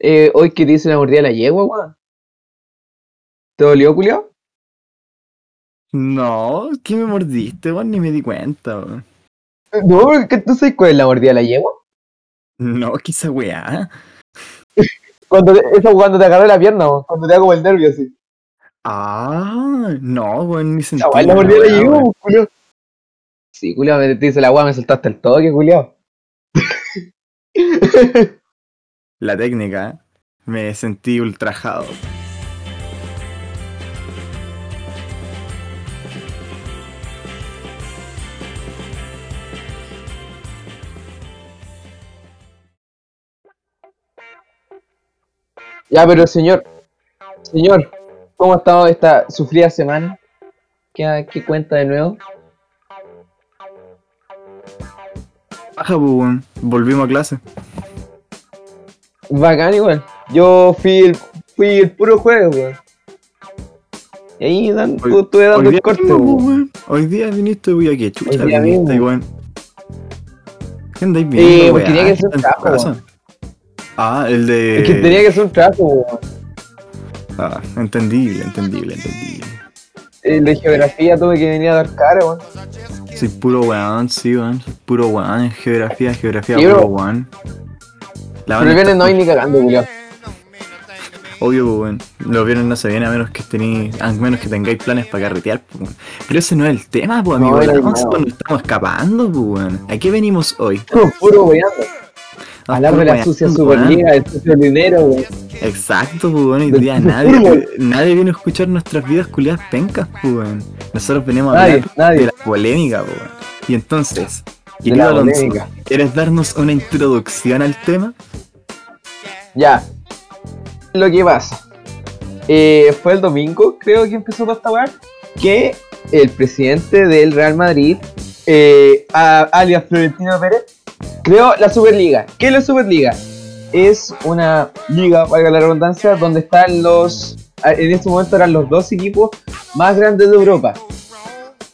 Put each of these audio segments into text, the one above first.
eh, hoy que te hice una mordida a la yegua, weón. ¿Te dolió, culiao? No, ¿qué me mordiste, weón? Ni me di cuenta, weón. No, ¿qué tú sabes cuál es la mordida a la yegua? No, qué esa weá. Cuando te, eso cuando te agarré la pierna, weón, cuando te hago el nervio así. Ah, no, weón, ni sentí. La la mordida a la yegua, weón. culiao. Sí, culiao, me te hice la weá, me soltaste el toque, culiao. La técnica, me sentí ultrajado. Ya, pero señor, señor, ¿cómo ha estado esta sufrida semana? ¿Qué, qué cuenta de nuevo? Baja, pues. Volvimos a clase. Bacán igual. Yo fui el, fui el puro juego, weón. Y ahí dan, Hoy- estuve dando el corte, weón. Hoy día viniste, voy aquí, chucha, Hoy día viniste, weón. ¿Qué andáis viendo, Eh, weón? tenía que hacer un trabajo? Ah, el de... Es que tenía que hacer un trabajo, weón. Ah, entendible, entendible, entendible. El de geografía tuve que venir a dar cara, weón. Soy puro weón, sí, weón. Puro weón en geografía, geografía, Sí, puro weón. La Pero el viernes no hay ni cagando, culiao. Obvio, pues, weón. Los viernes no se viene a menos que tenéis, a menos que tengáis planes para carretear, pues. Pero ese no es el tema, pues, No, amigo. el nada. pues, nos estamos escapando, pues, weón. ¿A qué venimos hoy? Puro weando. Ah, Hablar de puro la sucia. Superliga, del sucio dinero, weón. Exacto, pues, weón. Hoy Del día nadie, nadie viene a escuchar nuestras vidas culiadas pencas, pues, weón. Nosotros venimos a Nadie, hablar nadie. de la polémica, pues, weón. Y entonces, querido la Alonso. ¿quieres darnos una introducción al tema? Ya. Lo que pasa. eh, fue el domingo, creo que empezó toda esta. Que el presidente del Real Madrid, eh, a- alias Florentino Pérez, creó la Superliga. ¿Qué es la Superliga? Es una liga, valga la redundancia, donde están los. a- En este momento eran los dos equipos más grandes de Europa.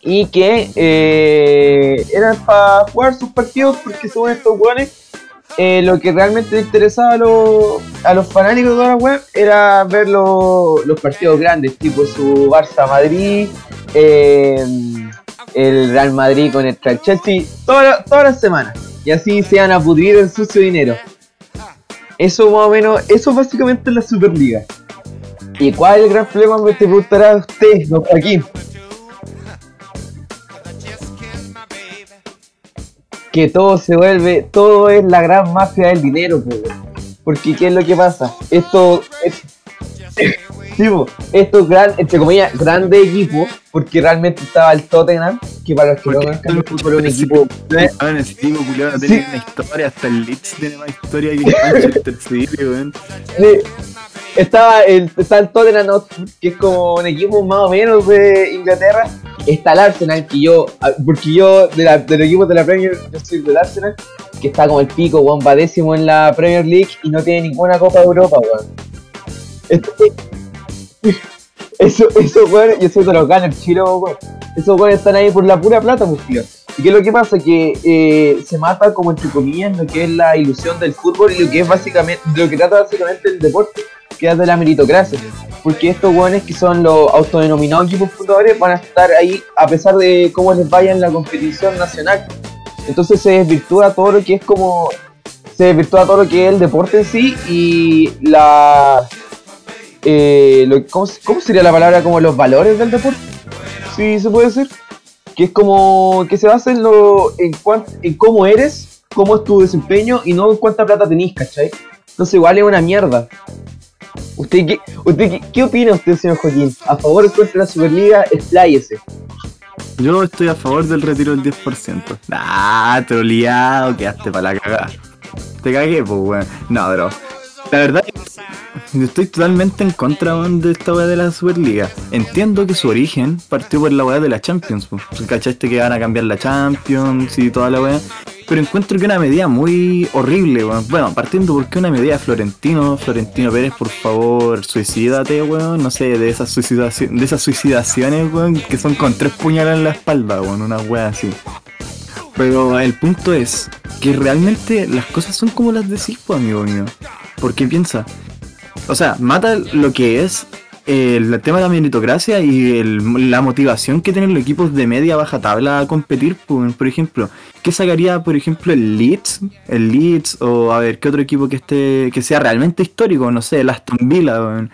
Y que eh, eran para jugar sus partidos porque según estos weones eh, lo que realmente le interesaba a los, a los fanáticos de toda la web era ver lo- los partidos grandes, tipo su Barça Madrid, eh, el Real Madrid con el Chelsea, toda todas las semanas. Y así se van a pudrir el sucio dinero. Eso más o menos, eso básicamente es la Superliga. ¿Y cuál es el gran problema? Me te preguntará usted, don Joaquín. Que todo se vuelve, todo es la gran mafia del dinero, weón. porque ¿qué es lo que pasa? Esto, es, sí, po, estos gran, entre comillas, grandes equipos, porque realmente estaba el Tottenham, que para los que no conozcan el fútbol es un equipo, Weón, ese tipo culiado tiene una historia, hasta el Leeds tiene más historia que el Manchester City, weón. Estaba el, está el Tottenham que es como un equipo más o menos de Inglaterra. Está el Arsenal, que yo, ah, porque yo de la, del equipo de la Premier, yo soy del Arsenal, que está como el pico, weón, va décimo en la Premier League y no tiene ninguna Copa de Europa, weón. Eso, eso, weón, yo soy de los Gunners, chilo, weón. Esos weones están ahí por la pura plata, pues, tío. ¿Y qué es lo que pasa? Que eh, se mata como entre comillas lo que es la ilusión del fútbol y lo que es básicamente, lo que trata básicamente el deporte, que es de la meritocracia. Porque estos hueones que son los autodenominados equipos fundadores van a estar ahí a pesar de cómo les vaya en la competición nacional. Entonces se desvirtúa todo lo que es como. Se desvirtúa todo lo que es el deporte en sí y la. eh, ¿cómo, sería la palabra? Como los valores del deporte. Sí, se puede decir que es como que se basa en lo en cómo eres, cómo es tu desempeño y no en cuánta plata tenés, ¿cachai? Entonces igual es una mierda. ¿Usted qué, usted qué, opina usted, señor Joaquín? ¿A favor o contra la Superliga? Expláyese. Yo estoy a favor del retiro del 10%. Ah, troleado, quedaste para la cagada. Te cagué, pues, weón. No, bro. La verdad, yo estoy totalmente en contra de esta weá de la Superliga. Entiendo que su origen partió por la weá de la Champions. ¿Cachaste que van a cambiar la Champions y toda la weá? Pero encuentro que una medida muy horrible, weón. Bueno, partiendo porque una medida Florentino, Florentino Pérez, por favor, suicídate, weón. No sé, de esas, suicidaci- de esas suicidaciones, weón, que son con tres puñalas en la espalda, weón. Una weá así. Pero el punto es que realmente las cosas son como las decís, pues, amigo mío. Porque piensa, o sea, mata lo que es el tema de la meritocracia y la motivación que tienen los equipos de media baja tabla a competir, pues, por ejemplo, ¿qué sacaría, por ejemplo, el Leeds? El Leeds, o a ver, ¿qué otro equipo que esté, que sea realmente histórico? No sé, el Aston Villa,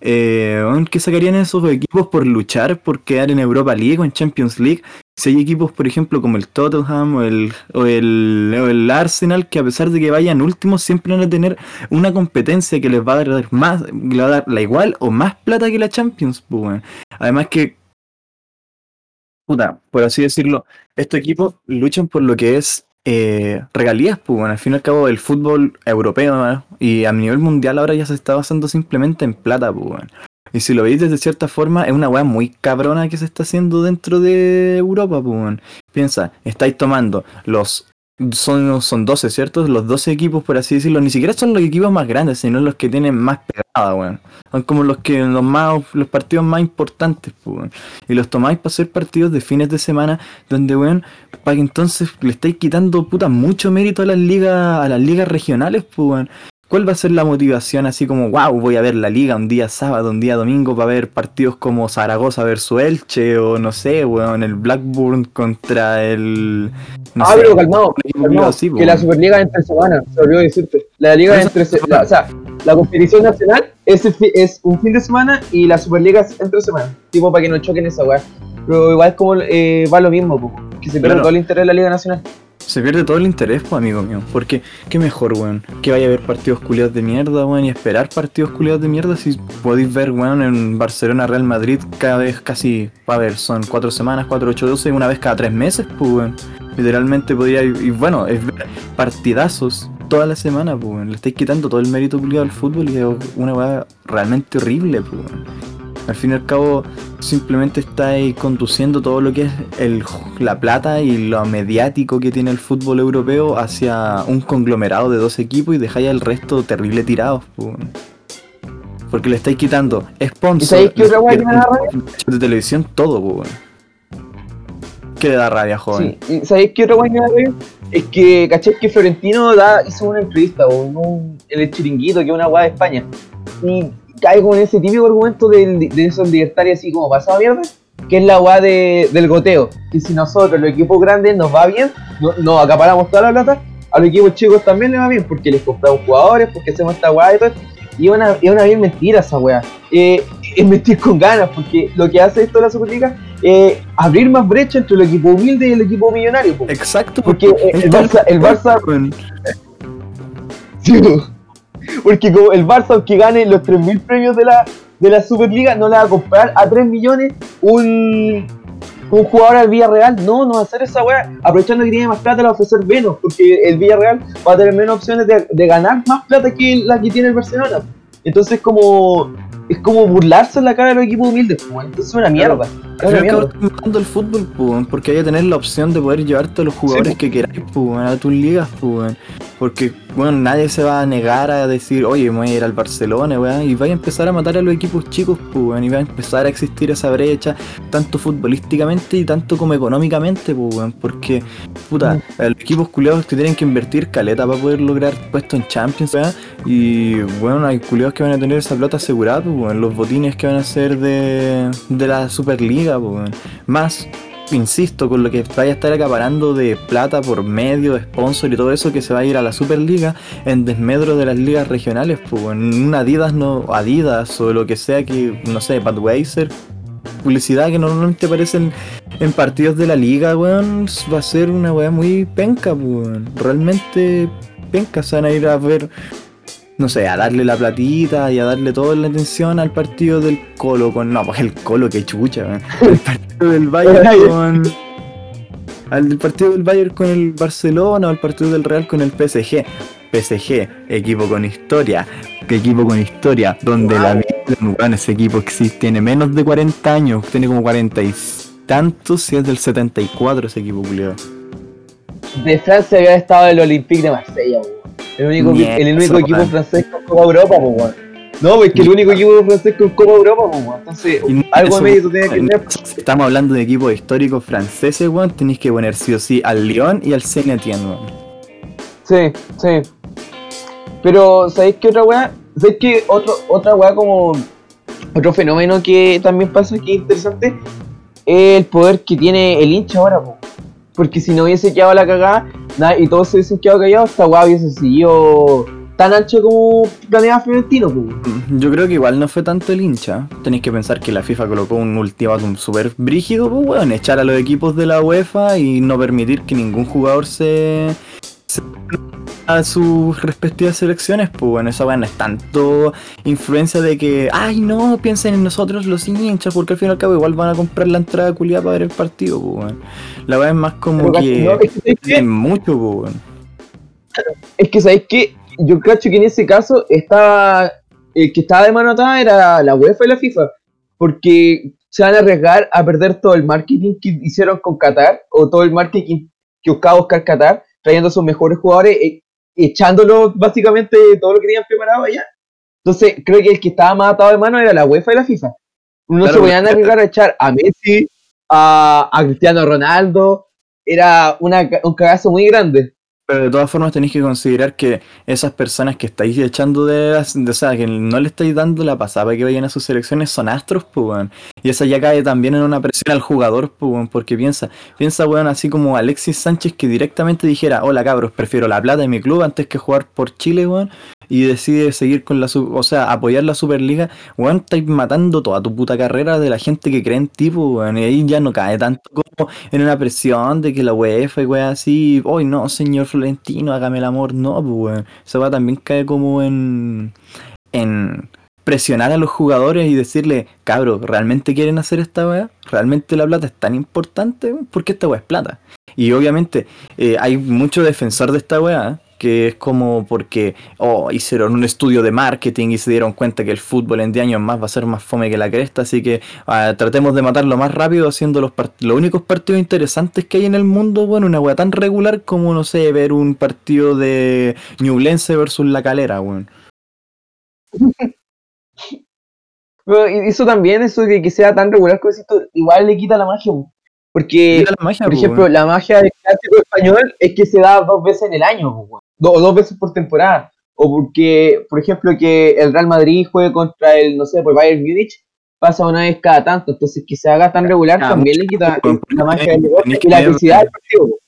eh, ¿qué sacarían esos equipos por luchar, por quedar en Europa League o en Champions League? Si hay equipos, por ejemplo, como el Tottenham o el, o el, el Arsenal, que a pesar de que vayan últimos, siempre van a tener una competencia que les va a dar más, le va a dar la igual o más plata que la Champions, pues, Además que, puta, por así decirlo, estos equipos luchan por lo que es eh, regalías, pues, al fin y al cabo el fútbol europeo y a nivel mundial ahora ya se está basando simplemente en plata, pues, y si lo veis de cierta forma, es una weá muy cabrona que se está haciendo dentro de Europa, pues. Piensa, estáis tomando los. Son, son 12, ¿cierto? Los 12 equipos, por así decirlo, ni siquiera son los equipos más grandes, sino los que tienen más pegada, weón. Son como los que los más los partidos más importantes, pues. Y los tomáis para hacer partidos de fines de semana, donde, weón, para que entonces le estáis quitando puta mucho mérito a las ligas, a las ligas regionales, pues, ¿Cuál va a ser la motivación así como, wow, voy a ver la liga un día sábado, un día domingo para ver partidos como Zaragoza versus Elche o no sé, weón, el Blackburn contra el... No ah, pero calmado, que la Superliga es entre semanas, se olvidó decirte. La liga es entre semanas, o sea, la competición nacional es, es un fin de semana y la Superliga es entre semanas, tipo para que no choquen esa weá. Pero igual como eh, va lo mismo, que se pierde todo el interés de la Liga Nacional se pierde todo el interés, pues, amigo mío. Porque, qué mejor, weón, que vaya a ver partidos culiados de mierda, weón, y esperar partidos culiados de mierda si podéis ver, weón, en Barcelona, Real Madrid, cada vez casi, a ver, son cuatro semanas, cuatro, ocho, doce, una vez cada tres meses, pues, weón. Literalmente podría, y bueno, es ver partidazos toda la semana, pues, weón. Le estáis quitando todo el mérito culiado al fútbol y es una weá realmente horrible, pues, weón. Al fin y al cabo, simplemente estáis conduciendo todo lo que es el, la plata y lo mediático que tiene el fútbol europeo hacia un conglomerado de dos equipos y dejáis al resto terrible tirados. Porque le estáis quitando sponsor, ¿Y qué otra de televisión, todo, pues. ¿Qué le da rabia, joven? Sí. ¿Sabéis qué otra guay Es que, caché que Florentino da, hizo una entrevista o un, el chiringuito, que es una guay de España. Y caigo en ese típico argumento de, de esos libertarios así como pasado mierda, que es la weá de, del goteo. Que si nosotros, los equipos grandes, nos va bien, nos no acaparamos toda la plata, a los equipos chicos también les va bien, porque les compramos jugadores, porque hacemos esta weá y todo. Y es una, una bien mentira esa weá. Eh, es mentir con ganas, porque lo que hace esto de la Superliga es abrir más brecha entre el equipo humilde y el equipo millonario. Exacto. Porque el Barça, el Barça, porque como el Barça, aunque gane los 3.000 premios de la, de la Superliga, no le va a comprar a 3 millones un, un jugador al Villarreal. No, no va a hacer esa weá. Aprovechando que tiene más plata, le va a ofrecer menos. Porque el Villarreal va a tener menos opciones de, de ganar más plata que la que tiene el Barcelona. Entonces, como es como burlarse en la cara de los equipos humildes, pues, entonces es una mierda. Es una mierda. el fútbol, pues, porque hay que tener la opción de poder llevarte a los jugadores que queráis, pues, a tus ligas, pues, porque, bueno, nadie se va a negar a decir, oye, me voy a ir al Barcelona, weón, y va a empezar a matar a los equipos chicos, pues, y va a empezar a existir esa brecha, tanto futbolísticamente y tanto como económicamente, pues, porque, puta, mm. los equipos culiados que tienen que invertir caleta para poder lograr puestos en Champions, weón, y, bueno, hay culiados que van a tener esa plata asegurada, pues, los botines que van a ser de, la Superliga, más insisto, con lo que vaya a estar acaparando de plata por medio, de sponsor y todo eso que se va a ir a la Superliga en desmedro de las ligas regionales, pues en una Adidas no Adidas o lo que sea que, no sé, Budweiser, publicidad que normalmente aparecen en partidos de la liga, weón, va a ser una weá muy penca, pues, Realmente penca, se van a ir a ver no sé, a darle la platita y a darle toda la atención al partido del Colo con. No, pues el Colo, que chucha, El partido del Bayern con. Al partido del Bayern con el Barcelona o el partido del Real con el PSG. PSG, equipo con historia, equipo con historia, donde la bueno, ese equipo existe, tiene menos de 40 años, tiene como 40 y tantos, si es del 74 ese equipo, Julio. De Francia había estado el Olympique de Marsella, el único, el único equipo francés con Copa Europa, pues, No, es que el único equipo francés con Copa Europa, pues, weón. Entonces, Y algo mérito tiene que weón, tener. Estamos hablando de equipos históricos franceses, weón, tenéis que poner sí o sí al Lyon y al Saint Etienne, weón. Sí, sí. Pero, ¿sabéis qué otra weá? ¿Sabéis qué otro, otra weá como. Otro fenómeno que también pasa que es interesante es el poder que tiene el hincha ahora, po. Porque si no hubiese quedado la cagada nada, y todos se hubiesen quedado callados, esta weá hubiese seguido tan ancho como planeaba Florentino, po. Yo creo que igual no fue tanto el hincha. Tenéis que pensar que la FIFA colocó un ultimátum súper brígido, pues weón, echar a los equipos de la UEFA y no permitir que ningún jugador se a sus respectivas selecciones, pues bueno, esa weón no es tanto influencia de que, ay no, piensen en nosotros los hinchas, porque al fin y al cabo igual van a comprar la entrada culiada para ver el partido, pues weón. La weá es más como Pero, que no, es mucho, pues weón. Es que sabéis que yo creo que en ese caso estaba el que estaba de mano atada era la UEFA y la FIFA, porque se van a arriesgar a perder todo el marketing que hicieron con Qatar o todo el marketing que buscaba buscar Qatar, trayendo a sus mejores jugadores, e- echándolos básicamente todo lo que tenían preparado allá. Entonces creo que el que estaba más atado de mano era la UEFA y la FIFA. No Claro, se podían arriesgar a echar a Messi, a, a Cristiano Ronaldo, era una, un cagazo muy grande. Pero de todas formas tenéis que considerar que esas personas que estáis echando de, de- o sea, que no le estáis dando la pasada para que vayan a sus selecciones son astros, pues, weón. Y esa ya cae también en una presión al jugador, pues, weón, porque piensa, piensa, weón, así como Alexis Sánchez que directamente dijera, hola cabros, prefiero la plata de mi club antes que jugar por Chile, weón, y decide seguir con la, o sea, apoyar la Superliga, weón, estáis matando toda tu puta carrera de la gente que cree en ti, pues, weón, y ahí ya no cae tanto como en una presión de que la UEFA y weón así, hoy no, señor Florentino, hágame el amor, no, pues weón. Esa weá también cae como en. en presionar a los jugadores y decirle, cabros, ¿realmente quieren hacer esta weá? ¿Realmente la plata es tan importante? Porque esta weá es plata. Y obviamente eh, hay mucho defensor de esta weá, que es como porque oh, hicieron un estudio de marketing y se dieron cuenta que el fútbol en 10 años más va a ser más fome que la cresta, así que ah, tratemos de matarlo más rápido haciendo los, los únicos partidos interesantes que hay en el mundo, bueno, una weá tan regular como, no sé, ver un partido de Ñublense versus La Calera, weón. Eso también, eso de que sea tan regular como esto, igual le quita la magia. po. Porque, Mira la magia, por po, ejemplo, weón. la magia del clásico español es que se da dos veces en el año, weón. Do- o dos veces por temporada. O porque, por ejemplo, que el Real Madrid juegue contra el, no sé, por Bayern Múnich, pasa una vez cada tanto. Entonces, que se haga tan regular Ah, también le quita la magia del negocio y la felicidad del partido.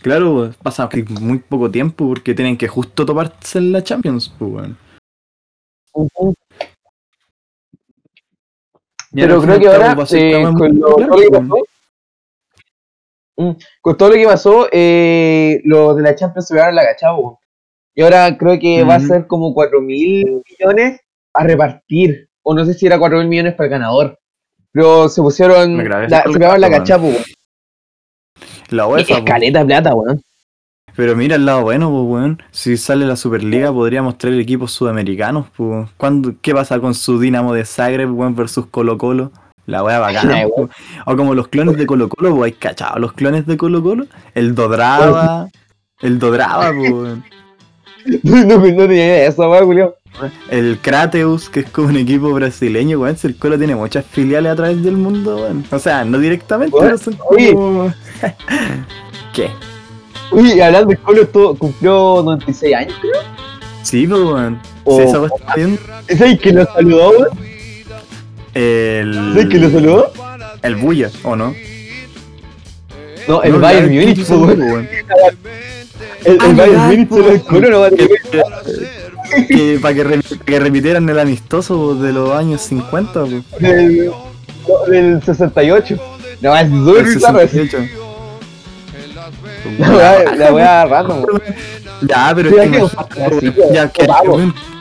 Claro, pasa que muy poco tiempo porque tienen que justo toparse en la Champions, pues. Y Pero creo que ahora, eh, con, lo, que pasó, Mm, con todo lo que pasó, eh, lo de la Champions se vearon la cachavo. Y ahora creo que va a ser como 4 mil millones a repartir. O no sé si era 4 mil millones para el ganador. Pero se pusieron, la, se pegaron la weón. La UEFA, Es po. caleta de plata, weón. Pero mira el lado bueno, pues, weón. Si sale la Superliga, podríamos traer equipos sudamericanos, pues. ¿Cuándo- ¿Qué pasa con su Dinamo de Zagreb, weón, versus Colo Colo? La wea bacana, po. O como los clones de Colo Colo, pues, ¿hay cachado los clones de Colo Colo? El Dodraba. El Dodraba, pues, weón. No, no, no tenía idea de eso, weón, Julio. El Krateus, que es como un equipo brasileño, weón. Si el Colo tiene muchas filiales a través del mundo, weón. O sea, no directamente, pero son como... ¿Qué? Uy, hablando de Colo, esto cumplió 96 años, creo. Sí, pues, weón. Oh. Sí, esa wea está bien. ¿Es el que lo saludó, weón? El... ¿Es el que lo saludó? El Buya, ¿o no? No, el No, Bayern ¿quién po, hizo weón. el? El, Ah, Bayern no va a tener Que, que para que, re- que repitieran el amistoso de los años 50, po. del, del 68. No, es súper El bizarro eso. 68. La weá, la weá random. weón. Ya, pero es que ya que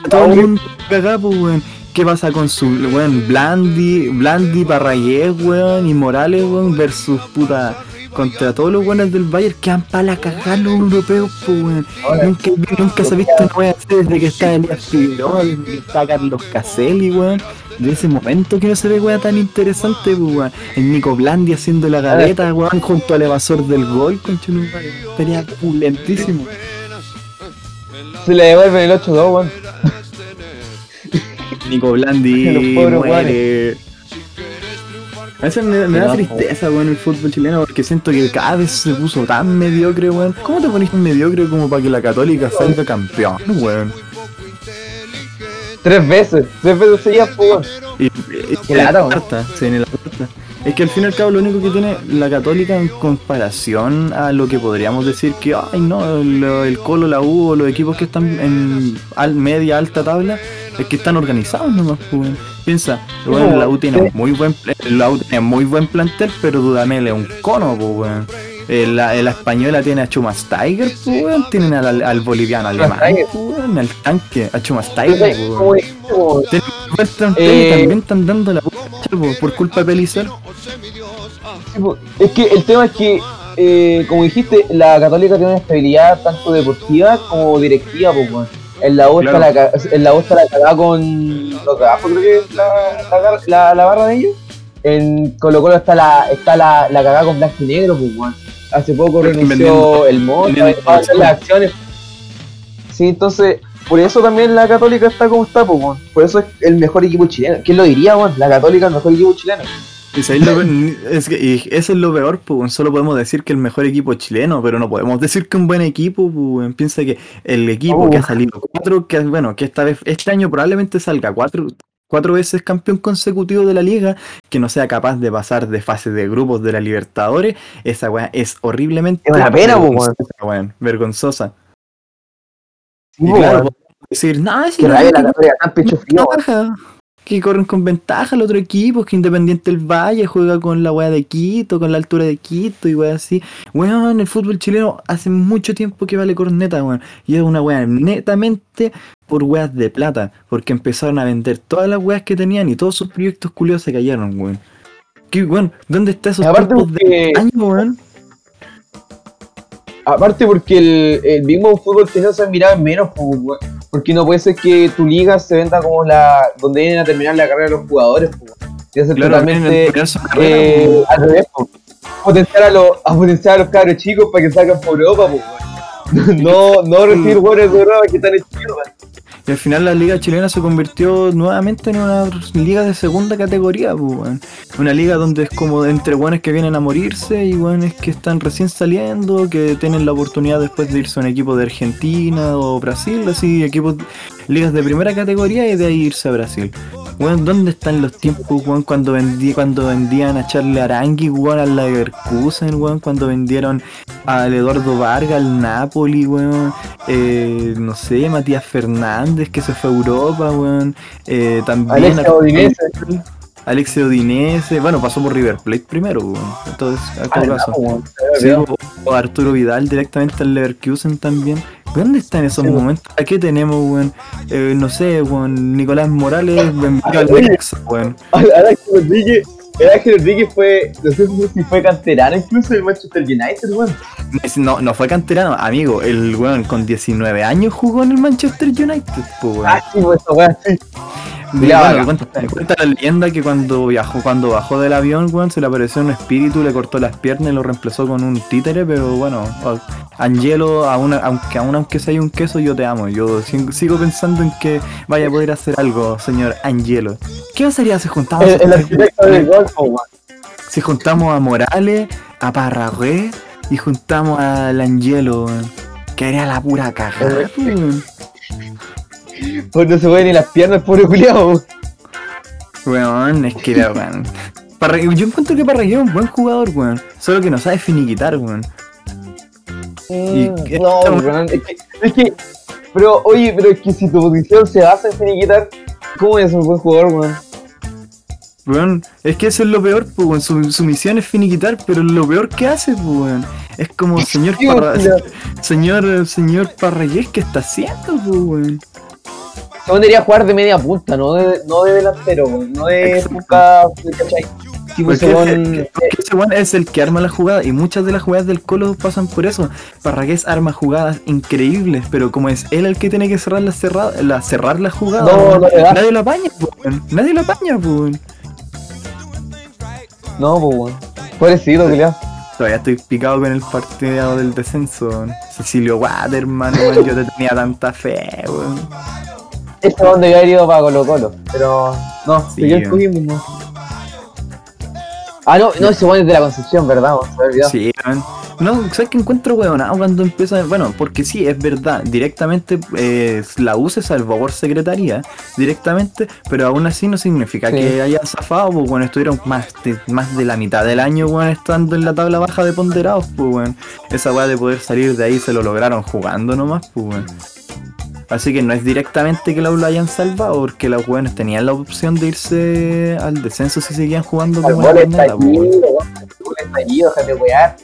todo el mundo cagá, pues, weón. ¿Qué pasa con su weón Blandi, Blandi, weón, y Morales, weón, versus puta contra todos los weones del Bayern que han para la cagada los europeos, pues, weón. Nunca, nunca se ha visto una wea así desde que está Elías Figueroa, desde que está Carlos Caselli, weón. De ese momento que no se ve wea tan interesante, pues, weón. El Nico Blandi haciendo la gaveta, weón, junto al evasor del gol, madre. Estaría pulentísimo. Se le devuelven el 8-2, weón. Nico Blandi muere. A veces me, me da tristeza, weón, el fútbol chileno, porque siento que cada vez se puso tan mediocre, weón. ¿Cómo te pones mediocre como para que la Católica salga campeón, weón? Tres veces, tres veces seguía, weón. Y, y, y la cuarta, sí, en la cuarta. Es que al fin y al cabo lo único que tiene la Católica en comparación a lo que podríamos decir que, ay no, el, el Colo, la U o los equipos que están en al, media, alta tabla, es que están organizados nomás, pues. Piensa, bueno, la U tiene muy buen la U tiene muy buen plantel, pero Dudamel es un cono, pues weón. La, la, española tiene a Chumas Tiger, pues, weón. Tienen al, al boliviano alemán, pues, al tanque, a Chumas Tiger, weón. Tienen y también están dando la por culpa de Pelizar. Es que el tema es que, eh, como dijiste, la Católica tiene una estabilidad tanto deportiva como directiva, pues, weón. En la U está la, en la, está la cagada con los trabajos, creo que es la, la, barra de ellos. En Colo Colo está la, está la, la cagada con blanco y negro, pues, weón. Hace poco renunció el hacer las acciones. Sí, entonces, por eso también la Católica está como está, pues, weón. Por eso es el mejor equipo chileno. ¿Quién lo diría, weón? La Católica es el mejor equipo chileno. Y, lo, es que, y eso es lo peor, pues solo podemos decir que el mejor equipo chileno, pero no podemos decir que un buen equipo, pues piensa que el equipo oh. que ha salido cuatro, que bueno, que esta vez, este año probablemente salga cuatro, cuatro veces campeón consecutivo de la liga, que no sea capaz de pasar de fase de grupos de la Libertadores, esa weá es horriblemente es una pena, vergonzosa, weón, vergonzosa. y claro, decir, no, es que la, que corren con ventaja el otro equipo, que Independiente del Valle juega con la weá de Quito, con la altura de Quito y weá así. Weón, el fútbol chileno hace mucho tiempo que vale corneta, weón. Y es una weá netamente por weas de plata, porque empezaron a vender todas las weas que tenían y todos sus proyectos culiados se cayeron, weón. ¿Qué, weón? ¿Dónde está esos de weón? Aparte porque el, el mismo fútbol chileno se en menos, weón. Porque no puede ser que tu liga se venda como la donde vienen a terminar la carrera de los jugadores. Tiene ser totalmente eh, al revés. Potenciar a, los, a potenciar a los cabros chicos para que salgan por Europa. no, no recibir jugadores de Europa que están hechos y al final la liga chilena se convirtió nuevamente en una liga de segunda categoría, pues, Una liga donde es como entre buenos que vienen a morirse y buenos que están recién saliendo, que tienen la oportunidad después de irse a un equipo de Argentina o Brasil, así, equipos, ligas de primera categoría y de ahí irse a Brasil. Weón, ¿dónde están los tiempos, weón, cuando, vendí, cuando vendían a Charlie Arangui, weón, al Leverkusen, weón, cuando vendieron al Eduardo Vargas, al Napoli, weón, eh, no sé, Matías Fernández, que se fue a Europa, weón, eh, también... Alexio Odinese, bueno, pasó por River Plate primero. Entonces, acá pasó. Sí, o, Arturo Vidal directamente al Leverkusen también. ¿Dónde están esos momentos? ¿A qué tenemos, weón? Eh, no sé, weón, Nicolás Morales, al weón. Ángel Rodríguez, el Ángel Rodríguez fue, no sé si fue canterano incluso del Manchester United, weón. No, no fue canterano, amigo, el weón con 19 años jugó en el Manchester United, weón. Ah, sí, pues, weón, sí. Mira, cuenta, la leyenda que cuando viajó, cuando bajó del avión, weón, se le apareció un espíritu, le cortó las piernas y lo reemplazó con un títere, pero bueno, Angelo, aunque aún aunque sea un queso, yo te amo. Yo sigo pensando en que vaya a poder hacer algo, señor Angelo. ¿Qué pasaría si juntamos Si juntamos a Morales, a Parragüe y juntamos al Angelo, que haría la pura caja. Pues no se puede ni las piernas, pobre culiao. Weón, es que weón. Yo encuentro que Parragué es un buen jugador, weón. Solo que no sabe finiquitar, weón. Mm, no, weón, es que, es que. Pero, oye, pero es que si tu posición se basa en finiquitar, ¿cómo es un buen jugador, weón? Weón, es que eso es lo peor, pues, weón. Su, su, misión es finiquitar, pero lo peor que hace, pues, weón. Es como, señor Parragués, señor, señor Parragués, ¿qué está haciendo, pues, weón? Se debería jugar de media punta, no de, no de delantero, no de punta, ¿cachai? porque, ese, es el que arma la jugada y muchas de las jugadas del Colo pasan por eso. Parragués arma jugadas increíbles, pero como es él el que tiene que cerrar la, cerrada, la cerrar la jugada, no, no, nadie la apaña, nadie la apaña, pues. No, pues, pobrecito, Julián. Todavía estoy picado con el partido del descenso. Cecilio Waterman, yo te tenía tanta fe, weón. Ese donde había ido para Colo Colo. Pero no, Sí, siguió el weón. Coquimbo, no. Ah, no, no, ese weón es de la Concepción, ¿verdad? Se. Sí, weón. No, ¿sabes que encuentro huevonado cuando empieza? Bueno, porque sí, es verdad, directamente eh, la U se salvó por secretaría, directamente, pero aún así no significa Sí. que hayan zafado, pues bueno, estuvieron más de, más de la mitad del año, weón, estando en la tabla baja de ponderados, pues weón. Esa weá de poder salir de ahí se lo lograron jugando nomás, pues weón. Así que no es directamente que la U lo hayan salvado, porque los weones tenían la opción de irse al descenso si seguían jugando como la déjate wear.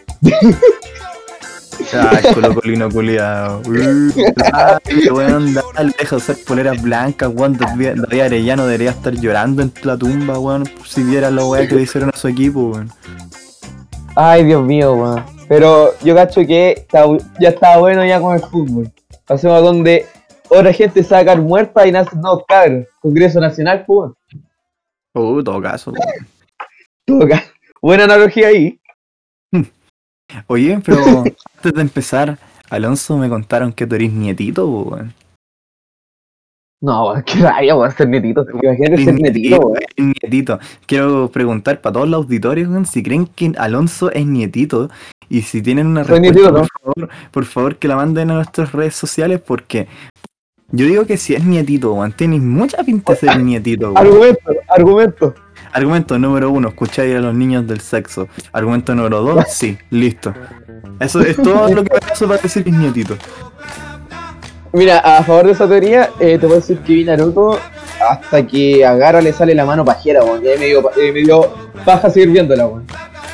Ay, colocolino culiado. Ay, weón, dale, deja de usar poleras blancas, weón. David Arellano debería estar llorando en la tumba, weón, si viera la weá que le hicieron a su equipo, weón. Ay, Dios mío, weón. Pero yo cacho que ya está bueno ya con el fútbol. Pasemos a donde otra gente saca muerta y nacen nuevos cabros. Congreso Nacional, pues. Uh, todo caso. Todo ca- Buena analogía ahí. Oye, pero antes de empezar, Alonso me contaron que tú eres nietito, weón. No, weón, qué raya, weón, ser netito. Imagínate ser weón. Eres nietito. Quiero preguntar para todos los auditores, weón, si creen que Alonso es nietito y si tienen una respuesta, nietito, por, favor, por favor que la manden a nuestras redes sociales porque yo digo que si es nietito, weón, tienes mucha pinta de ser nietito, weón. Argumento, argumento. Argumento número uno, escucháis a los niños del sexo. Argumento número dos, sí, listo. Eso es todo lo que pasó para decir que es nietito. Mira, a favor de esa teoría, eh, te puedo decir que vi Naruto hasta que a Gara le sale la mano pajera, weón. Y ahí me dio, eh, me dio paja seguir viéndola, weón.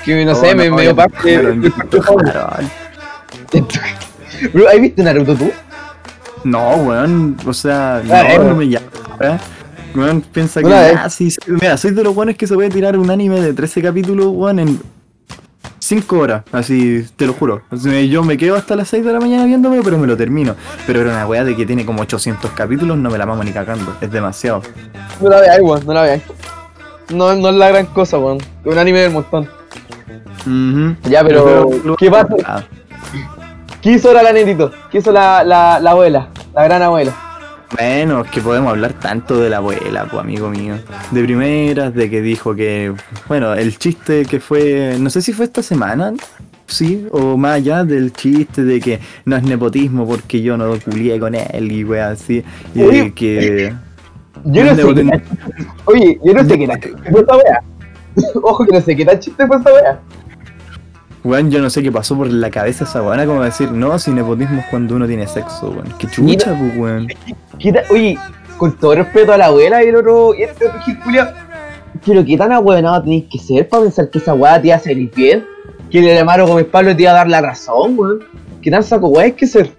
Que no sé, Oh, me, me dio paja. eh. Harold. Bro, ¿has visto Naruto tú? No, weón, o sea, no, no me llama, ¿eh? Weón, piensa que, ah, sí, sí, mira, soy de los weones que se puede tirar un anime de 13 capítulos, weón, en 5 horas, así, te lo juro. Yo me quedo hasta las 6 de la mañana viéndome, pero me lo termino. Pero era una weá de que tiene como 800 capítulos, no me la mamo ni cagando, es demasiado. No la veáis, weón, no la veáis. No, no es la gran cosa, weón. Un anime del montón. Ujú. Ya, pero, Pero- ¿qué pasa? Ah, ¿Qué hizo la netito? ¿Qué hizo la, la, la abuela? La gran abuela. Bueno, es que podemos hablar tanto de la abuela, pues amigo mío. De primeras, de que dijo que, bueno, el chiste que fue, no sé si fue esta semana, sí, o más allá del chiste de que no es nepotismo porque yo no culié con él y wea así, y de que... Yo no sé qué Oye, yo no sé qué tal chiste fue wea. Ojo que no sé qué tal chiste fue esta wea. Weón, yo no sé qué pasó por la cabeza esa weona, como decir, no, si nepotismo es cuando uno tiene sexo, weón. Qué chucha, pues, weón. ¿Qué tal- Oye, con todo respeto a la abuela y el otro, y este otro culiao, Pero qué tan ahueonado tenéis que ser para pensar que esa weá te iba a salir bien. Que el hermano Gómez Pablo te iba a dar la razón, weón. ¿Qué tan saco weá hay que ser?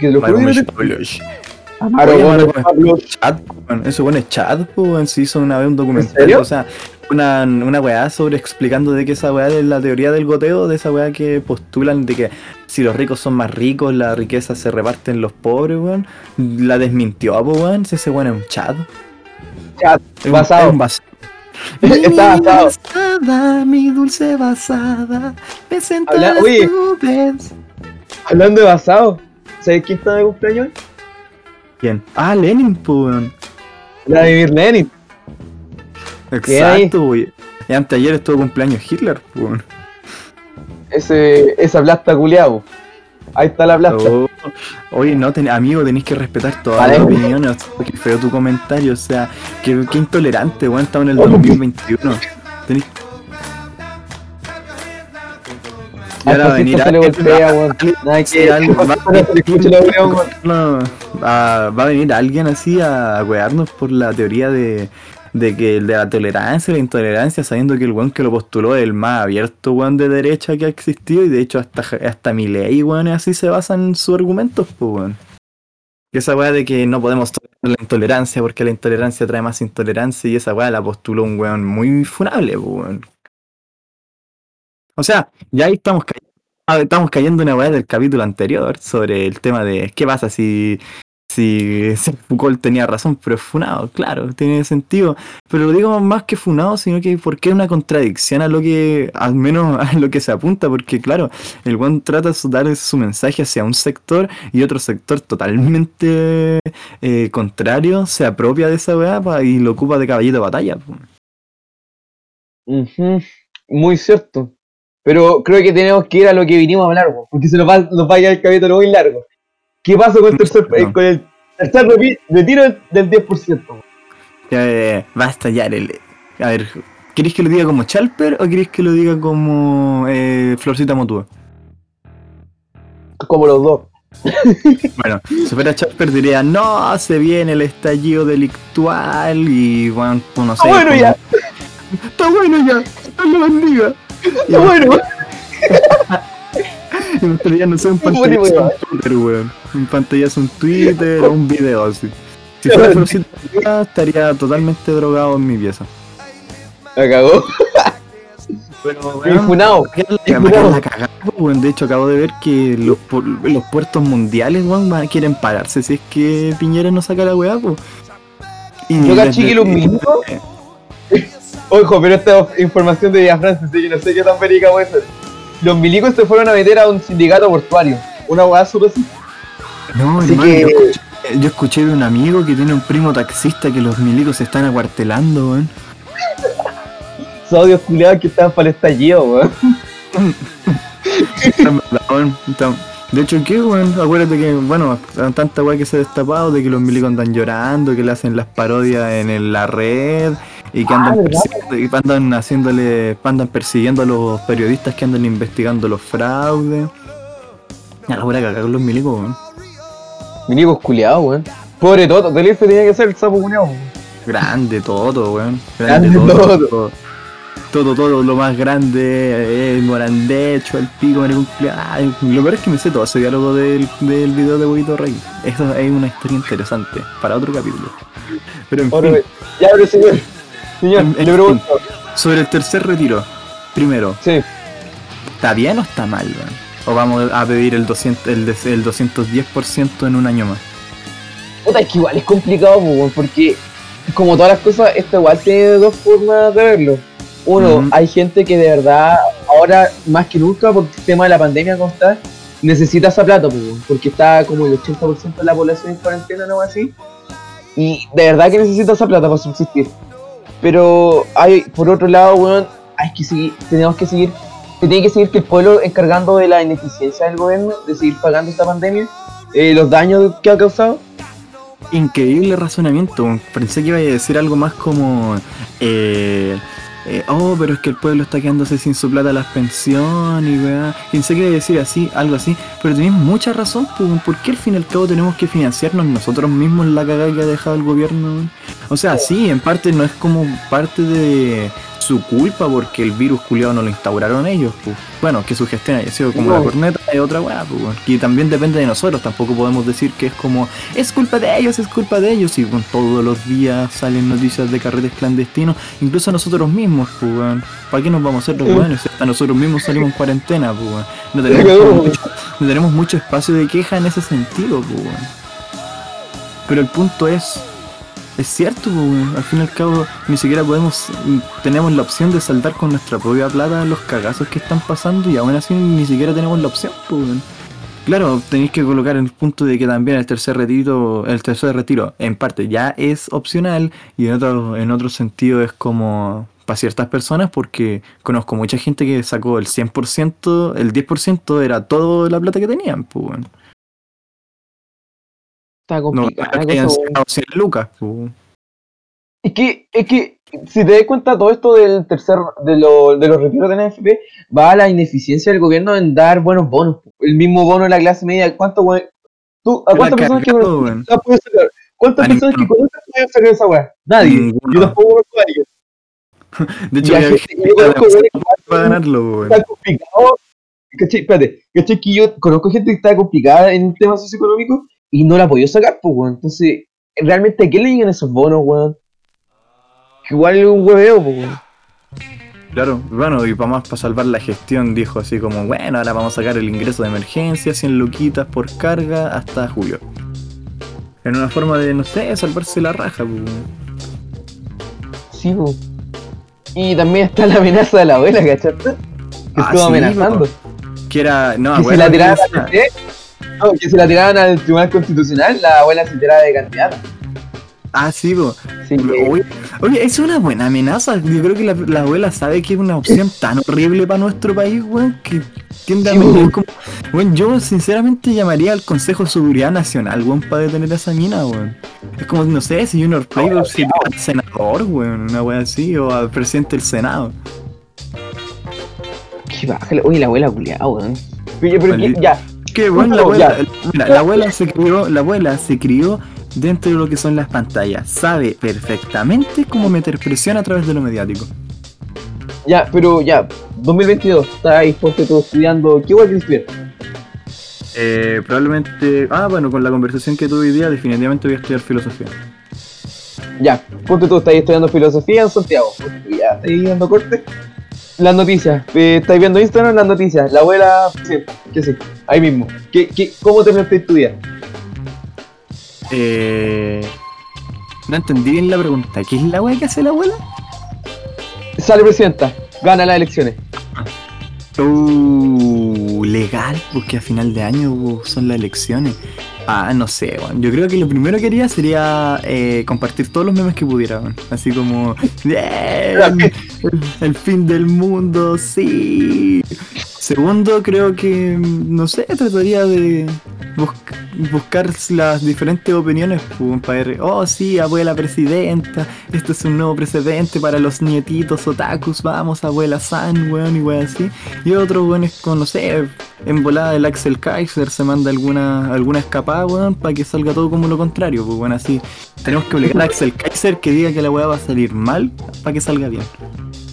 Que lo juro Mario que no Gómez te- Chat, weón. Eso bueno es chat, pues, weón. Se hizo una vez un documental. serio? O sea, una, una weá sobre explicando de que esa weá es la teoría del goteo, de esa weá que postulan de que si los ricos son más ricos, la riqueza se reparte en los pobres, weón. La desmintió, pues, weón. Si ese weón es un chat. Chat, Es un- basado. es un bas- Está Mi basado. basada, mi dulce basada, me siento Habla- en las oye. nubes. Hablando de basado, ¿sabes quién está de cumpleaños? ¿Quién? Ah, Lenin, pues. Vladimir Lenin. Exacto, güey. Y antes ayer estuvo cumpleaños Hitler, pues. Ese, esa plasta culiao. Ahí está la plasta. Oh, Oye, no, ten- amigo, tenéis que respetar todas Vale. las opiniones. Qué feo tu comentario, o sea, qué, qué intolerante, weón. Estamos en el 2021. Tenéis. Ahora va a venir se le alguien- golpea, weón. va, a venir alguien así a wearnos por la teoría de, de que de la tolerancia y la intolerancia, sabiendo que el weón que lo postuló es el más abierto weón de derecha que ha existido, y de hecho hasta, hasta mi ley, weón, así se basan sus argumentos, pues weón. Esa weá de que no podemos tolerar la intolerancia porque la intolerancia trae más intolerancia, y esa weá la postuló un weón muy funable, weón. O sea, ya ahí estamos cayendo, estamos cayendo en una weá del capítulo anterior sobre el tema de qué pasa si sí, Foucault tenía razón, pero es funado, claro, tiene sentido. Pero lo digo más que funado, sino que porque es una contradicción a lo que, al menos a lo que se apunta, porque claro, el one trata de dar su mensaje hacia un sector y otro sector totalmente eh, contrario se apropia de esa weá y lo ocupa de caballito de batalla. Ujú, Muy cierto. Pero creo que tenemos que ir a lo que vinimos a hablar, porque se nos va, nos va a quedar el capítulo muy largo. ¿Qué pasa con el tercer, eh, con el tercer retiro del, del 10%? weón? Ya, ya, ya, va a estallar el... A ver, ¿queréis que lo diga como Chalper o queréis que lo diga como eh, Florcita Motúa? Como los dos. Bueno, si fuera Chalper diría, no, se viene el estallido delictual y bueno, pues, no sé. Ah, bueno, como- ya. Está bueno ya, Dios lo bendiga. Y bueno. y me gustaría, no sé, un Bueno, pantallazo en Twitter, weón. Un pantallazo en Twitter o un video así. Si fuera Florcita Motúa, estaría totalmente drogado en mi pieza. La cagó. Pero, queda la cagada, weón. De hecho, acabo de ver que los, pu- los puertos mundiales, weón, van- quieren pararse si es que Piñera no saca la weá. Y Yo caché que los Ojo, pero esta es información de Villa Francia, así que no sé qué tan verídica puede ser. Los milicos se fueron a meter a un sindicato portuario. Una hueá súper así. No, Así hermano, que- yo, escuché, yo escuché de un amigo que tiene un primo taxista que los milicos se están acuartelando, weón. Esos odios culiados que estaban para el estallido, weón. De hecho, ¿qué, weón? Acuérdate que, bueno, tanta weá que se ha destapado de que los milicos andan llorando, que le hacen las parodias en la red y que Ah, andan, persiguiendo, y andan haciéndole, andan persiguiendo a los periodistas que andan investigando los fraudes. Ya la voy a cagar los milicos, weón. Milicos culiados, weón. Pobre Toto, Telefe tenía que ser el sapo culiado. Grande todo, weón. Grande, Grande todo. todo. todo. Todo, lo más grande, eh, el morandecho, el pico, el cumpleaños. Lo peor es que me sé todo ese diálogo del, del video de Huevito Rey. Eso es una historia interesante para otro capítulo. Pero en fin. Ya, pero señor. Señor, En- en le pregunto. sobre el tercer retiro. Primero, Sí. ¿está bien o está mal? ¿O vamos a pedir el, 200, el, des- el 210% en un año más? Puta, es que igual es complicado, porque como todas las cosas, esto igual tiene dos formas de verlo. Uno, hay gente que de verdad, ahora más que nunca, por el tema de la pandemia como está, necesita esa plata, porque está como el 80% de la población en cuarentena o algo así. Y de verdad que necesita esa plata para subsistir. Pero hay, por otro lado, weón, hay que seguir, tenemos que seguir, se tiene que seguir que el pueblo encargando de la ineficiencia del gobierno, de seguir pagando esta pandemia, eh, los daños que ha causado. Increíble razonamiento. Pensé que iba a decir algo más como. eh, eh, oh, pero es que el pueblo está quedándose sin su plata las pensiones y weá. Pensé que iba a decir así, algo así. Pero tenéis mucha razón, pues, weón. ¿por qué al fin y al cabo tenemos que financiarnos nosotros mismos la cagada que ha dejado el gobierno? O sea, sí, en parte no es como parte de su culpa porque el virus culiado no lo instauraron ellos. Pues. Bueno, que su gestión haya sido como No. la corneta es otra weá. Pues, y también depende de nosotros. Tampoco podemos decir que es como es culpa de ellos, es culpa de ellos. Y bueno, todos los días salen noticias de carretes clandestinos, incluso nosotros mismos, pues, weón. ¿Para qué nos vamos a hacer los? Si hasta nosotros mismos salimos en cuarentena, pues. No tenemos, mucho, no tenemos mucho espacio de queja en ese sentido, pues. Pero el punto es. Es cierto, al fin y al cabo ni siquiera podemos, tenemos la opción de saldar con nuestra propia plata los cagazos que están pasando y aún así ni siquiera tenemos la opción, weón. Claro, tenéis que colocar el punto de que también el tercer retiro, el tercer retiro en parte ya es opcional y en otro, en otro sentido es como para ciertas personas porque conozco mucha gente que sacó el 100%, el 10% era toda la plata que tenían, pues. Está No, complicada hayan cosa, sacado 100 lucas, weón. Es que, es que, si te das cuenta, todo esto del tercer, de, lo, de los retiros de la NFP va a la ineficiencia del gobierno en dar buenos bonos. El mismo bono de la clase media, ¿cuánto? ¿Tú, ¿A cuántas personas que la puedes sacar? ¿Cuántas A personas que pueden sacar esa weá? Nadie. Ninguno. Yo tampoco conozco a alguien. De Y hecho, hay gente que yo conozco, que weón, para ganarlo, weón. está complicado. ¿Cachai? Espérate, ¿cachai? Que yo conozco gente que está complicada en temas socioeconómicos y no la podido sacar, pues, weón. Entonces, ¿realmente a qué le llegan esos bonos, weón? Que igual es un hueveo, pues, weón. Claro, bueno, y para más para salvar la gestión dijo así como, bueno, ahora vamos a sacar el ingreso de emergencia, 100 luquitas por carga hasta julio. En una forma de, no sé, salvarse la raja, pues. Sí, po. Y también está la amenaza de la abuela, ¿cachaste? Que Ah, estuvo sí, amenazando. Que era, no, que si abuela, la tiraban ¿cómo se al llama? TC, no, que si la tiraban al Tribunal Constitucional, la abuela se enteraba de candidata. Ah, sí, que- Oye, oye, es una buena amenaza. Yo creo que la, la abuela sabe que es una opción tan horrible para nuestro país, weón, que tiende a Sí, meter weón. como. Weón, yo sinceramente llamaría al Consejo de Seguridad Nacional, weón, para detener a esa mina, weón. Es como, no sé, si Junior Playboy si al senador, weón, una wea así, o al presidente del Senado. Qué baja, oye, la abuela culiada, weón. Pero, pero que- ya, Que bueno, la abuela, mira, la abuela se crió, la abuela se crió dentro de lo que son las pantallas. Sabe perfectamente cómo meter presión a través de lo mediático. ya, pero ya, 2022, está ahí, ponte todo estudiando, ¿qué igual estudiar? Eh, probablemente. Ah, bueno, con la conversación que tuve hoy día, definitivamente voy a estudiar filosofía. Ya, ponte tú, estáis estudiando filosofía en Santiago. Ya, estáis dando corte. Las noticias, eh, estáis viendo Instagram, las noticias. La abuela, sí, que sí, ahí mismo. ¿Qué, qué, ¿Cómo te planteas tu día? Eh. No entendí bien la pregunta. ¿Qué es la wea que hace la abuela? Sale presidenta, gana las elecciones. Uh, legal, porque a final de año uh, son las elecciones. Ah, no sé, weón. Yo creo que lo primero que haría sería eh, compartir todos los memes que pudiera. Así como, "Bien, el, el fin del mundo, sí. Segundo, creo que, no sé, trataría de bus- buscar las diferentes opiniones pues, para ver, oh sí, abuela presidenta, esto es un nuevo precedente para los nietitos otakus, vamos, abuela San, weón, y weón así. Y otro, weón, es con, no sé, en volada el Axel Kaiser se manda alguna, alguna escapada, weón, para que salga todo como lo contrario, pues bueno, así. Tenemos que obligar a Axel Kaiser que diga que la weá va a salir mal para que salga bien.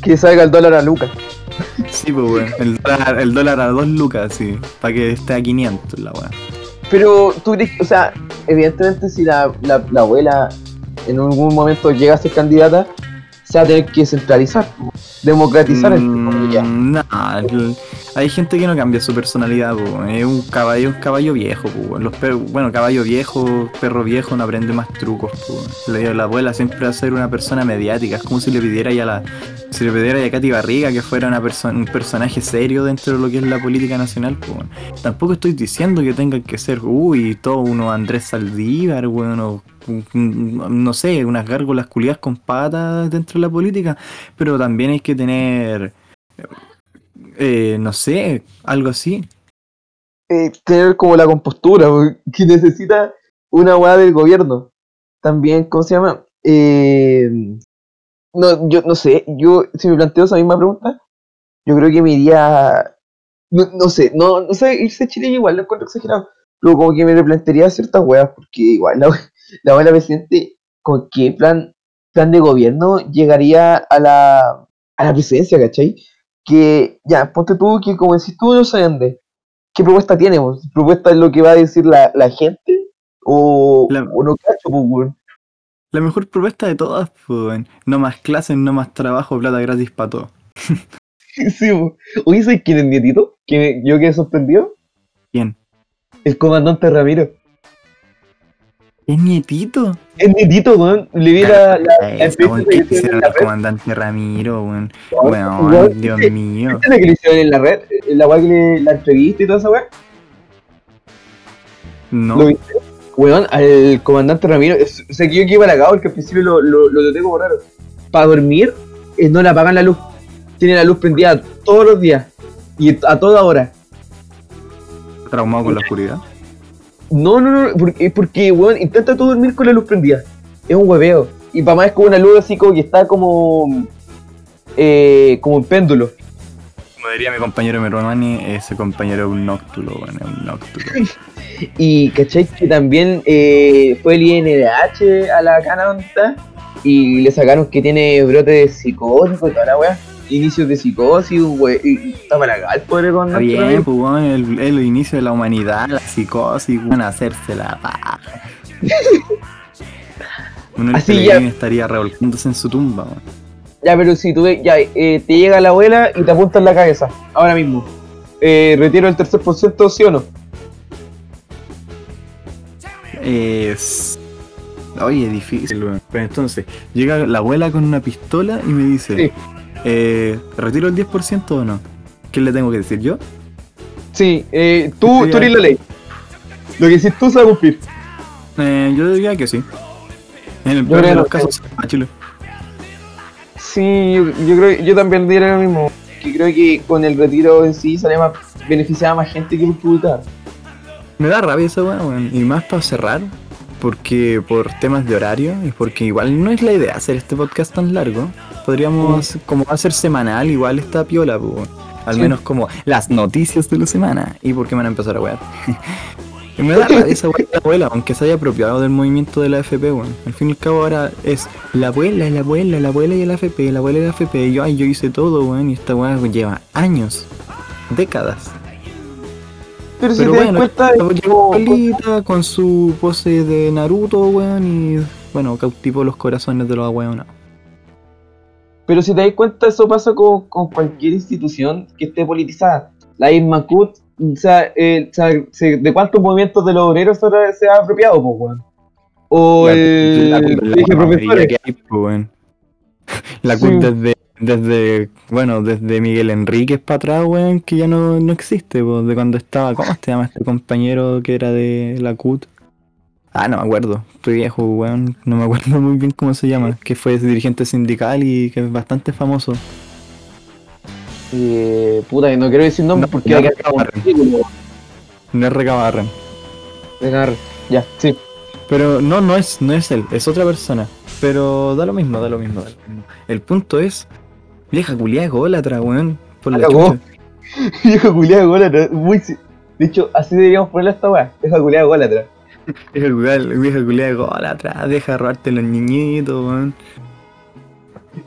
Que salga el dólar a Lucas. Sí, pues weón, el dólar, el dólar a 2 lucas, sí, para que esté a 500 la weá. Pero tú crees, o sea, evidentemente si la, la, la abuela en algún momento llega a ser candidata, se va a tener que centralizar, democratizar el Mm, ya. no, el- hay gente que no cambia su personalidad, po. es un caballo, un caballo viejo, po. Los per- bueno, caballo viejo, perro viejo no aprende más trucos, po. La, la abuela siempre va a ser una persona mediática, es como si le pidiera ya la, si le pidiera a Katy Barriga que fuera una perso- un personaje serio dentro de lo que es la política nacional, po. Tampoco estoy diciendo que tengan que ser, uy, todo uno Andrés Saldívar, weón, o, mm, no sé, unas gárgolas culiadas con patas dentro de la política, pero también hay que tener, eh, no sé, algo así. Eh, tener como la compostura, que necesita una weá del gobierno. También, ¿cómo se llama? Eh, no, yo no sé, yo si me planteo esa misma pregunta, yo creo que me iría, no, no sé, no, no sé, irse a Chile igual lo encuentro exagerado, pero como que me replantearía ciertas weas, porque igual la, la abuela presidente, ¿con qué plan, plan de gobierno llegaría a la, a la presidencia, cachai? Que ya, ponte tú que como decís tú, no sé dónde. ¿Qué propuesta tenemos? ¿Propuesta es lo que va a decir la, la gente? ¿O, La- o no cacho, pues? La mejor propuesta de todas, pues, no más clases, no más trabajo, plata gratis para todo. Sí. Oye, ¿sabes quién es nietito? Que yo quedé sorprendido. ¿Quién? El comandante Ramiro. ¿Es nietito? Es nietito, weón. Le vi la, la, la que hicieron la al comandante Ramiro, weón. Weón, Weón, Dios ¿viste- mío. ¿Viste la que le hicieron en la red? En la weá que le, la entrevista y toda esa weá. No. ¿Lo viste? Weón, al comandante Ramiro. es- o sea, que yo que iba para acá porque al principio lo, lo, lo como raro. Para dormir, eh, no le apagan la luz. Tiene la luz prendida todos los días. Y a toda hora. Traumado con la oscuridad. No, no, no, porque, porque weón, intenta tú dormir con la luz prendida. Es un hueveo. Y para más es como una luz así como que está como. Eh, como en péndulo. Como diría mi compañero Meromani, ese compañero es un nóctulo, weón, es un nóctulo. Y cachai que también eh, fue el INDH a la cana donde está. Y le sacaron que tiene brote de psicótico y toda la weá. Inicios de psicosis, we, y, y está para acá el pobre con Está bien, pues, weón, el, el inicio de la humanidad, la psicosis, weón, hacerse la paja. Uno Así ya. Estaría revolcándose en su tumba, weón. Ya, pero si tú ves, ya, eh, te llega la abuela y te apunta en la cabeza, ahora mismo. Eh, retiro el tercer por ciento, ¿sí o no? Eh, s- Oye, es difícil, weón. Pero entonces, llega la abuela con una pistola y me dice, Sí. Eh, ¿retiro el 10% o no? ¿Qué le tengo que decir yo? Sí, eh, tú, tú eres la ley. Lo que decís tú se va a cumplir. Eh, yo diría que sí. En el peor de los casos, a Chile. Sí, yo, yo creo yo también diría lo mismo. Que creo que con el retiro en sí sale más beneficiada más gente que perjudicada. Me da rabia esa weón. Y más para cerrar, porque por temas de horario y porque igual no es la idea hacer este podcast tan largo. Podríamos, como va a ser semanal, igual está piola, weón. Al Sí. menos como las noticias de la semana. ¿Y por qué me van a empezar a wear? Me da rabia esa weá de la abuela, aunque se haya apropiado del movimiento de la FP, weón. Al fin y al cabo ahora es la abuela, la abuela, la abuela y el AFP, la abuela y el AFP. Y yo, ay, yo hice todo, weón. Y esta weá lleva años, décadas. Pero si Pero das bueno, cuenta, llegó con su pose de Naruto, weón, y bueno, cautivó los corazones de los abuelos. Pero si te das cuenta, eso pasa con, con cualquier institución que esté politizada. La o sea, eh, o sea, se- ¿de cuántos movimientos de los obreros se ha- se ha apropiado, pues, weón? O el la, profesores. que hay, weón. La Sí. CUT desde, desde, bueno, desde Miguel Enríquez para atrás, weón, que ya no, no existe, pues, de cuando estaba, ¿cómo se llama este compañero que era de la CUT? Ah, no me acuerdo, estoy viejo, weón, no me acuerdo muy bien cómo se llama, que fue dirigente sindical y que es bastante famoso. Eh, puta, que no quiero decir nombre No, porque no, es Recabarren. Venga, Ya, sí. Pero no, no es, no es él, es otra persona. Pero da lo mismo, da lo mismo, da lo mismo. El punto es, vieja culiada ególatra, weón. Por la chucha. Vieja culiada gólatra. Muy. De hecho, así deberíamos ponerle a esta weá. Vieja culiada gólatra. Vieja culiada, vieja culiada ególatra, deja de robarte los niñitos, weón.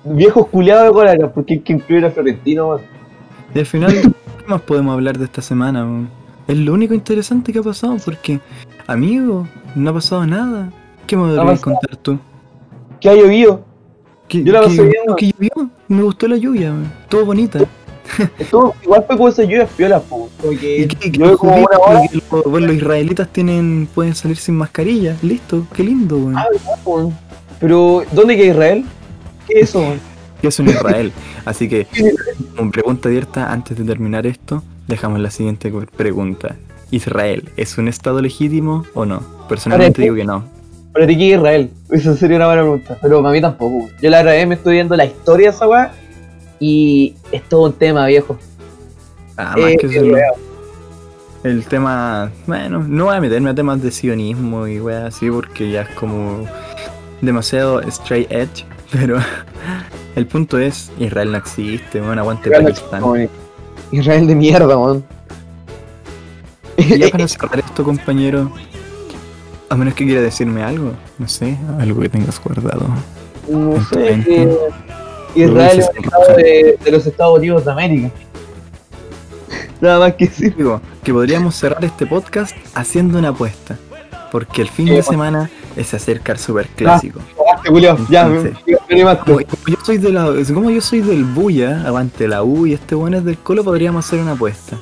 Viejos culiados gólatras, porque hay que incluir a Florentino, weón. Y al final, ¿qué más podemos hablar de esta semana, weón? Es lo único interesante que ha pasado, porque, amigo, no ha pasado nada. ¿Qué me pasado. contar tú? Que ha llovido. ¿Qué, Yo la qué- pasé bien. ¿Qué llovió? Me gustó la lluvia, weón. Todo bonita. Estuvo, igual fue con esas lluvias piolas, po. Como ¿Y que qué? ¿Qué llueve como una hora. Que lo- bueno, los israelitas tienen, pueden salir sin mascarilla. Listo, qué lindo, weón. Ah, ¿verdad, po? Pero, ¿dónde queda Israel? ¿Qué es eso? Que es un Israel. Así que, como pregunta abierta, antes de terminar esto, dejamos la siguiente pregunta. ¿Israel es un estado legítimo o no? Personalmente digo que no. Para ti, ¿qué es Israel? Esa sería una buena pregunta. Pero para mí tampoco. Yo la verdad es que me estoy viendo la historia de esa weá. Y es todo un tema, viejo. Ah, más Eh, que eso, eh, weá. el tema, bueno, no voy a meterme a temas de sionismo y weas así porque ya es como demasiado straight edge, pero el punto es, Israel no existe, bueno, aguante Israel, Pakistán. no, Israel de mierda, weón. Y ya para cerrar esto, compañero, a menos que quiera decirme algo, no sé, algo que tengas guardado. No sé, que Israel es un estado de, de los Estados Unidos de América. Nada más que sí. Digo, que podríamos cerrar este podcast haciendo una apuesta, porque el fin de semana se acerca el super clásico. Culiao. Ya, animaste. Como, yo soy de la, como yo soy del Buya, aguante la U y este bueno es del Colo, podríamos hacer una apuesta.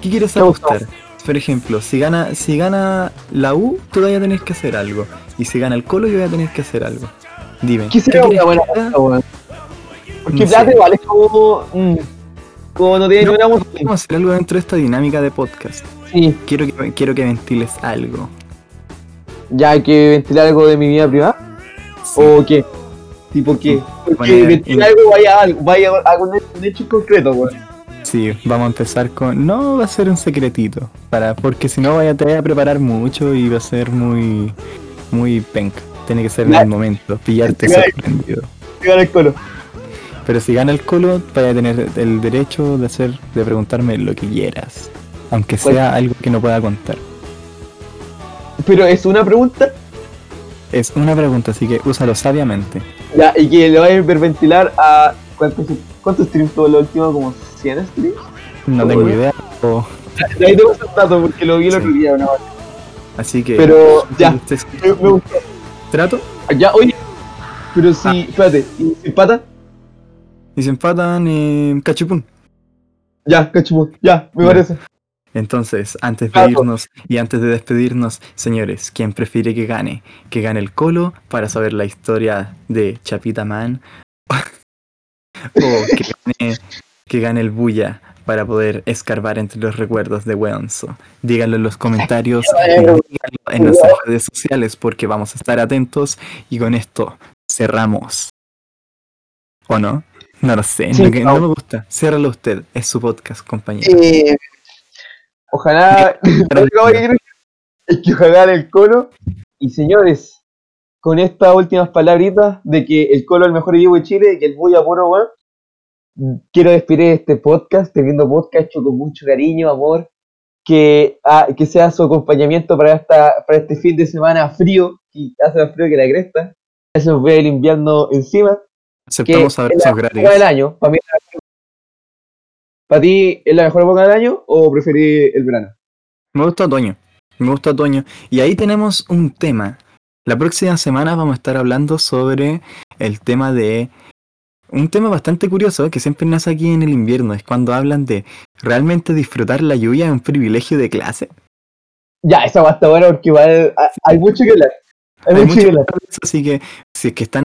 ¿Qué quieres apostar? Por ejemplo, si gana, si gana la U, tú vas a tener que hacer algo. Y si gana el Colo, yo voy a tener que hacer algo. Dime, ¿Qué sería quieres una buena apuesta? Porque No plata igual es como. mm, como no tiene No, ni una emoción. Vamos a hacer algo dentro de esta dinámica de podcast. Sí, Quiero que, quiero que ventiles algo. ya hay que ventilar algo de mi vida privada. Sí. ¿O qué? ¿Tipo qué? Porque ventilar algo vaya vaya a algún hecho, concreto, weón. Sí, vamos a empezar con. No va a ser un secretito. Para, porque si no vaya a preparar mucho y va a ser muy. muy penca. Tiene que ser en el momento, pillarte sorprendido. Llegar al colo. Pero si gana el colo, vaya a tener el derecho de hacer, de preguntarme lo que quieras. Aunque sea algo que no pueda contar. Pero es una pregunta, Es una pregunta, así que úsalo sabiamente. ya, y que le vaya a hiperventilar a. ¿Cuántos, cuántos streams tuvo la última? ¿Como 100 streams? No tengo idea. o- De ahí tengo ese dato porque lo vi el Sí. otro día, una vez. así que. Pero, ya, me, me gustó. ¿Trato? Ya, oye. Pero si, Ah. espérate, ¿y si empata? Y se empatan eh, cachipún. Ya, cachumón, ya, me Ya. parece. Entonces, antes de irnos y antes de despedirnos, señores, ¿quién prefiere que gane? ¿Que gane el Colo para saber la historia de Chapita Man? ¿O que gane, que gane el Bulla para poder escarbar entre los recuerdos de Weonzo? Díganlo en los comentarios y en nuestras redes sociales porque vamos a estar atentos y con esto cerramos. ¿O no? No lo sé, no, me gusta. Ciérralo usted, es su podcast, compañero. Eh, ojalá el que ojalá el colo. Y señores, con estas últimas palabritas de que el colo es el mejor equipo de Chile y que el voy a puro quiero despedir este podcast, teniendo podcast hecho con mucho cariño, amor, que, ah, que sea su acompañamiento para, esta, para este fin de semana frío, y hace más frío que la cresta. Eso ve el invierno encima. Aceptamos abrazos gratis. del año. Para, mí, ¿Para ti es la mejor época del año o preferís el verano? Me gusta otoño. Me gusta otoño. Y ahí tenemos un tema. La próxima semana vamos a estar hablando sobre el tema de. Un tema bastante curioso que siempre nace aquí en el invierno. Es cuando hablan de realmente disfrutar la lluvia es un privilegio de clase. Ya, esa va a estar buena porque igual hay mucho que hablar. Hay, mucho, que hablar. Así que si es que están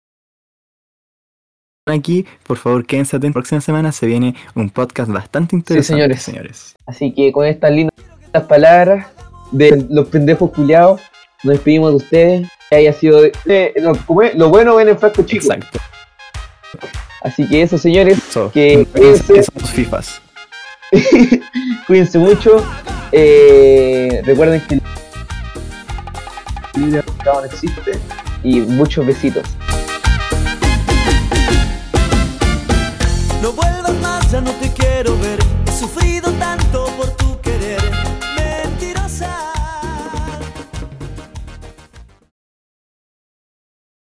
aquí, por favor quédense atentos. La próxima semana se viene un podcast bastante interesante, señores. Así que con estas lindas palabras de los pendejos culiados, nos despedimos de ustedes. Que haya sido lo bueno ven en frasco chico. Exacto. Así que eso, señores. que somos FIFAs. cuídense mucho. Eh, recuerden que el no existe. Y muchos besitos. No vuelvas más, ya no te quiero ver. He sufrido tanto